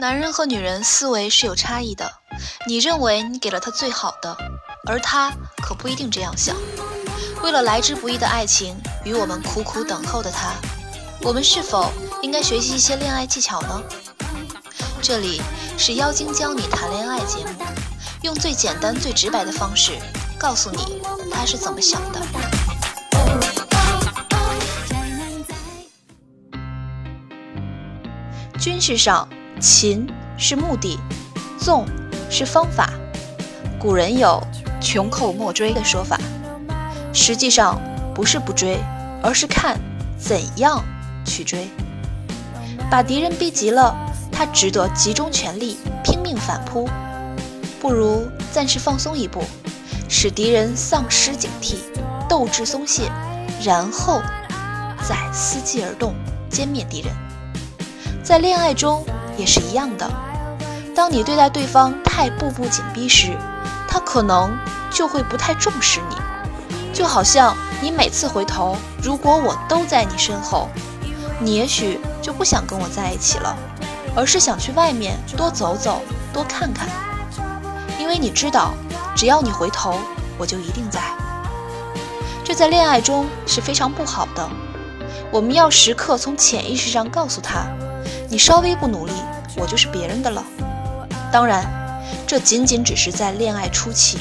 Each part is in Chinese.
男人和女人思维是有差异的，你认为你给了他最好的，而他可不一定这样想。为了来之不易的爱情与我们苦苦等候的他，我们是否应该学习一些恋爱技巧呢？这里是妖精教你谈恋爱节目，用最简单、最直白的方式告诉你他是怎么想的。军事上，擒是目的，纵是方法。古人有“穷寇莫追”的说法，实际上不是不追，而是看怎样去追。把敌人逼急了，他值得集中全力拼命反扑；不如暂时放松一步，使敌人丧失警惕，斗志松懈，然后再伺机而动，歼灭敌人。在恋爱中也是一样的，当你对待对方太步步紧逼时，他可能就会不太重视你。就好像你每次回头，如果我都在你身后，你也许就不想跟我在一起了，而是想去外面多走走、多看看，因为你知道，只要你回头，我就一定在。这在恋爱中是非常不好的，我们要时刻从潜意识上告诉他。你稍微不努力，我就是别人的了。当然，这仅仅只是在恋爱初期。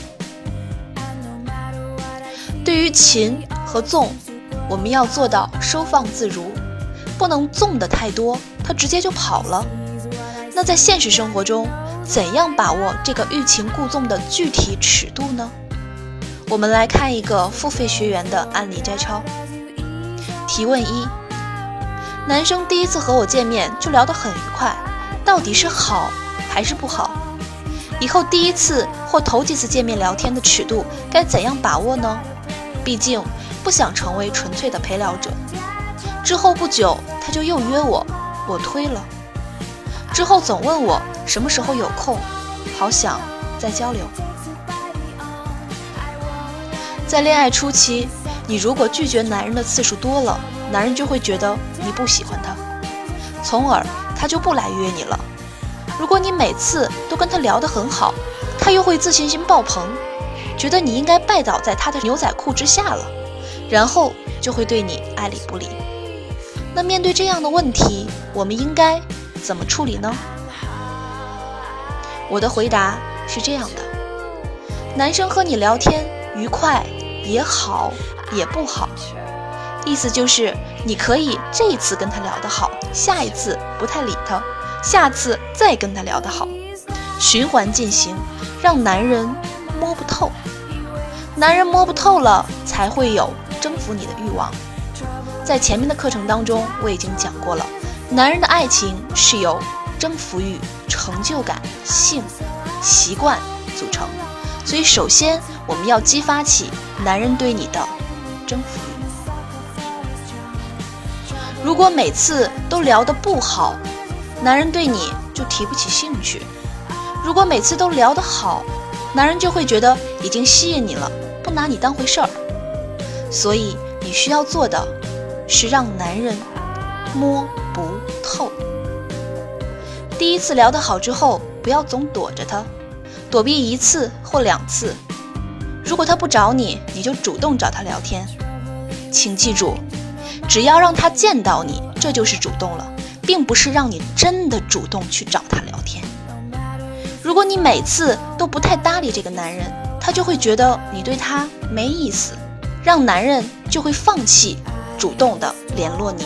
对于擒和纵，我们要做到收放自如，不能纵的太多，他直接就跑了。那在现实生活中，怎样把握这个欲擒故纵的具体尺度呢？我们来看一个付费学员的案例摘抄。提问一。男生第一次和我见面就聊得很愉快，到底是好还是不好？以后第一次或头几次见面聊天的尺度该怎样把握呢？毕竟不想成为纯粹的陪聊者。之后不久他就又约我，我推了。之后总问我什么时候有空，好想再交流。在恋爱初期，你如果拒绝男人的次数多了。男人就会觉得你不喜欢他，从而他就不来约你了。如果你每次都跟他聊得很好，他又会自信心爆棚，觉得你应该拜倒在他的牛仔裤之下了，然后就会对你爱理不理。那面对这样的问题，我们应该怎么处理呢？我的回答是这样的：男生和你聊天愉快也好，也不好。意思就是，你可以这一次跟他聊得好，下一次不太理他，下次再跟他聊得好，循环进行，让男人摸不透。男人摸不透了，才会有征服你的欲望。在前面的课程当中，我已经讲过了，男人的爱情是由征服欲、成就感、性、习惯组成，所以首先我们要激发起男人对你的征服。如果每次都聊得不好，男人对你就提不起兴趣；如果每次都聊得好，男人就会觉得已经吸引你了，不拿你当回事儿。所以你需要做的，是让男人摸不透。第一次聊得好之后，不要总躲着他，躲避一次或两次。如果他不找你，你就主动找他聊天。请记住。只要让他见到你，这就是主动了，并不是让你真的主动去找他聊天。如果你每次都不太搭理这个男人，他就会觉得你对他没意思，让男人就会放弃主动的联络你。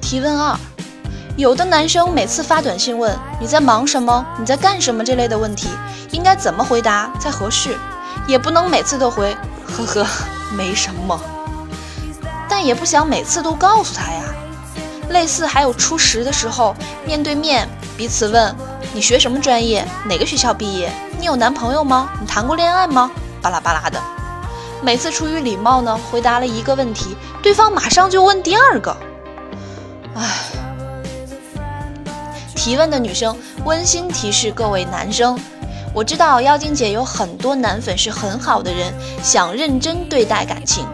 提问二：有的男生每次发短信问你在忙什么、你在干什么这类的问题，应该怎么回答才合适？也不能每次都回。呵呵，没什么，但也不想每次都告诉他呀。类似还有初识的时候，面对面彼此问你学什么专业，哪个学校毕业，你有男朋友吗？你谈过恋爱吗？巴拉巴拉的。每次出于礼貌呢，回答了一个问题，对方马上就问第二个。唉，提问的女生温馨提示各位男生。我知道妖精姐有很多男粉是很好的人，想认真对待感情，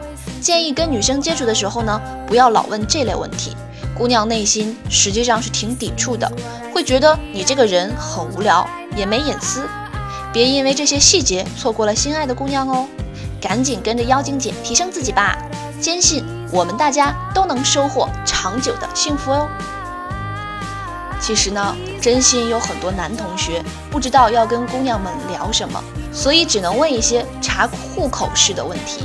建议跟女生接触的时候呢，不要老问这类问题，姑娘内心实际上是挺抵触的，会觉得你这个人很无聊，也没隐私。别因为这些细节错过了心爱的姑娘哦，赶紧跟着妖精姐提升自己吧，坚信我们大家都能收获长久的幸福哦。其实呢，真心有很多男同学不知道要跟姑娘们聊什么，所以只能问一些查户口式的问题。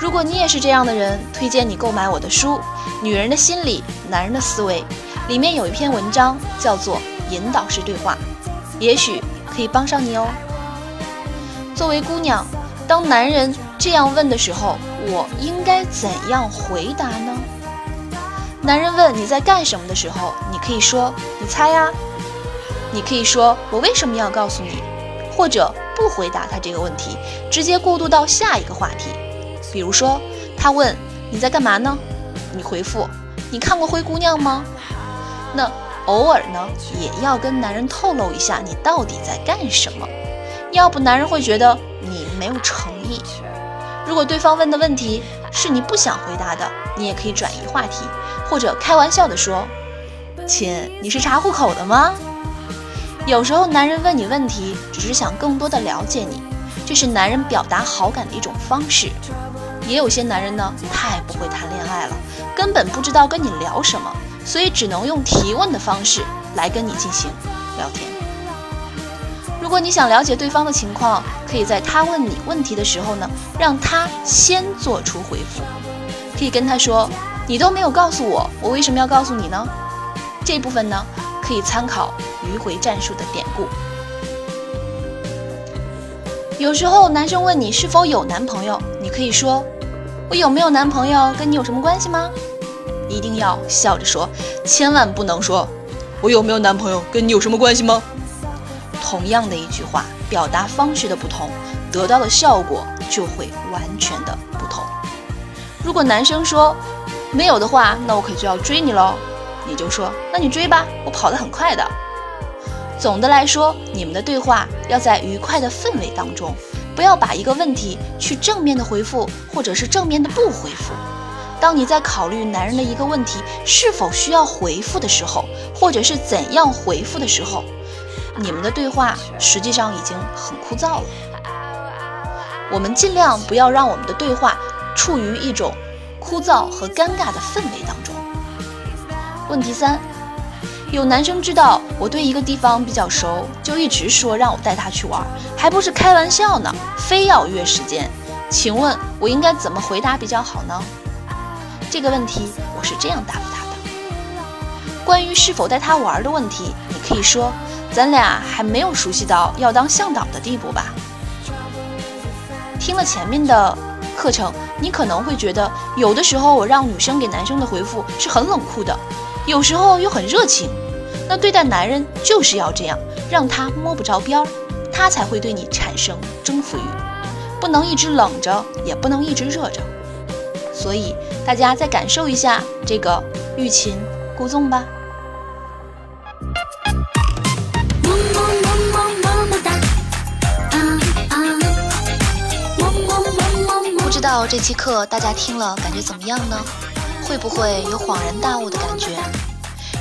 如果你也是这样的人，推荐你购买我的书《女人的心理，男人的思维》，里面有一篇文章叫做《引导式对话》，也许可以帮上你哦。作为姑娘，当男人这样问的时候，我应该怎样回答呢？男人问你在干什么的时候，你可以说：“你猜呀。”你可以说：“我为什么要告诉你？”或者不回答他这个问题，直接过渡到下一个话题。比如说，他问你在干嘛呢？你回复你看过灰姑娘吗？那偶尔呢，也要跟男人透露一下你到底在干什么，要不男人会觉得你没有诚意。如果对方问的问题是你不想回答的，你也可以转移话题，或者开玩笑的说：“亲，你是查户口的吗？”有时候男人问你问题，只是想更多的了解你，这是男人表达好感的一种方式。也有些男人呢，太不会谈恋爱了，根本不知道跟你聊什么，所以只能用提问的方式来跟你进行聊天。如果你想了解对方的情况，可以在他问你问题的时候呢，让他先做出回复。可以跟他说：“你都没有告诉我，我为什么要告诉你呢？”这部分呢，可以参考迂回战术的典故。有时候男生问你是否有男朋友，你可以说：“我有没有男朋友跟你有什么关系吗？”一定要笑着说，千万不能说“我有没有男朋友跟你有什么关系吗？”同样的一句话，表达方式的不同，得到的效果就会完全的不同。如果男生说“没有的话，那我可就要追你喽”，你就说：“那你追吧，我跑得很快的。”总的来说，你们的对话要在愉快的氛围当中，不要把一个问题去正面的回复，或者是正面的不回复。当你在考虑男人的一个问题是否需要回复的时候，或者是怎样回复的时候，你们的对话实际上已经很枯燥了。我们尽量不要让我们的对话处于一种枯燥和尴尬的氛围当中。问题三。有男生知道我对一个地方比较熟，就一直说让我带他去玩，还不是开玩笑呢，非要约时间。请问我应该怎么回答比较好呢？这个问题我是这样答复他：关于是否带他玩的问题，你可以说咱俩还没有熟悉到要当向导的地步吧。听了前面的课程，你可能会觉得有的时候我让女生给男生的回复是很冷酷的，有时候又很热情。那对待男人就是要这样，让他摸不着边儿，他才会对你产生征服欲。不能一直冷着，也不能一直热着。所以大家再感受一下这个欲擒故纵吧。道这期课大家听了感觉怎么样呢？会不会有恍然大悟的感觉？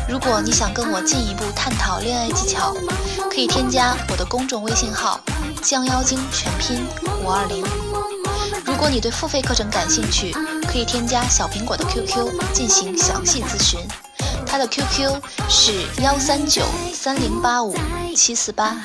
如果你想跟我进一步探讨恋爱技巧，可以添加我的公众微信号“降妖精”全拼五二零。如果你对付费课程感兴趣，可以添加小苹果的 QQ 进行详细咨询，他的 QQ 是幺三九三零八五七四八。